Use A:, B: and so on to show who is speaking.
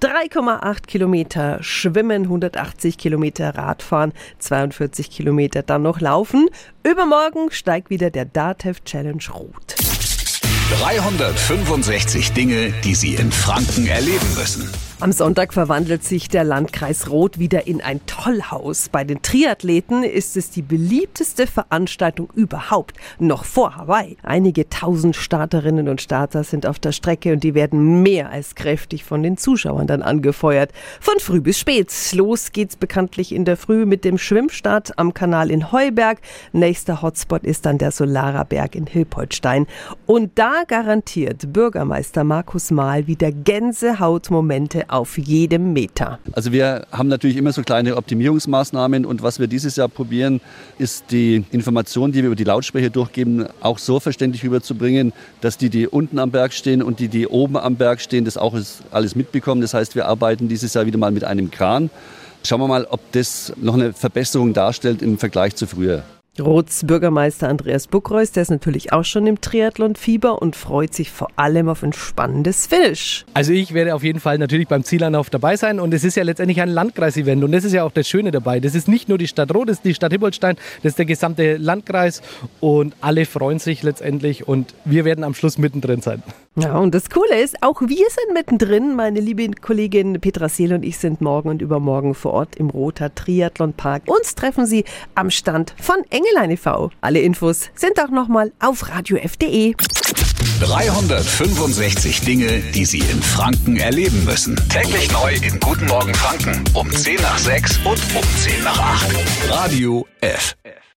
A: 3,8 Kilometer Schwimmen, 180 Kilometer Radfahren, 42 Kilometer dann noch laufen. Übermorgen steigt wieder der DATEV Challenge Rot.
B: 365 Dinge, die Sie in Franken erleben müssen.
A: Am Sonntag verwandelt sich der Landkreis Roth wieder in ein Tollhaus. Bei den Triathleten ist es die beliebteste Veranstaltung überhaupt, noch vor Hawaii. Einige tausend Starterinnen und Starter sind auf der Strecke und die werden mehr als kräftig von den Zuschauern dann angefeuert. Von früh bis spät. Los geht's bekanntlich in der Früh mit dem Schwimmstart am Kanal in Heuberg. Nächster Hotspot ist dann der Solarerberg in Hilpoltstein. Und da garantiert Bürgermeister Markus Mahl wieder Gänsehautmomente auf jedem Meter.
C: Also wir haben natürlich immer so kleine Optimierungsmaßnahmen und was wir dieses Jahr probieren, ist die Information, die wir über die Lautsprecher durchgeben, auch so verständlich rüberzubringen, dass die, die unten am Berg stehen und die, die oben am Berg stehen, das auch alles mitbekommen. Das heißt, wir arbeiten dieses Jahr wieder mal mit einem Kran. Schauen wir mal, ob das noch eine Verbesserung darstellt im Vergleich zu früher.
A: Roths Bürgermeister Andreas Buckreus, der ist natürlich auch schon im Triathlon-Fieber und freut sich vor allem auf ein spannendes Finish.
D: Also ich werde auf jeden Fall natürlich beim Zielanlauf dabei sein und es ist ja letztendlich ein Landkreis-Event und das ist ja auch das Schöne dabei. Das ist nicht nur die Stadt Roth, das ist die Stadt Hippoldstein, das ist der gesamte Landkreis und alle freuen sich letztendlich und wir werden am Schluss mittendrin sein.
A: Ja, und das Coole ist, auch wir sind mittendrin. Meine liebe Kollegin Petra Seel und ich sind morgen und übermorgen vor Ort im Roter Triathlon Park. Uns treffen Sie am Stand von Engelein e.V. Alle Infos sind auch nochmal auf radiof.de.
B: 365 Dinge, die Sie in Franken erleben müssen. Täglich neu in Guten Morgen Franken um 10 nach 6 und um 10 nach 8. Radio F.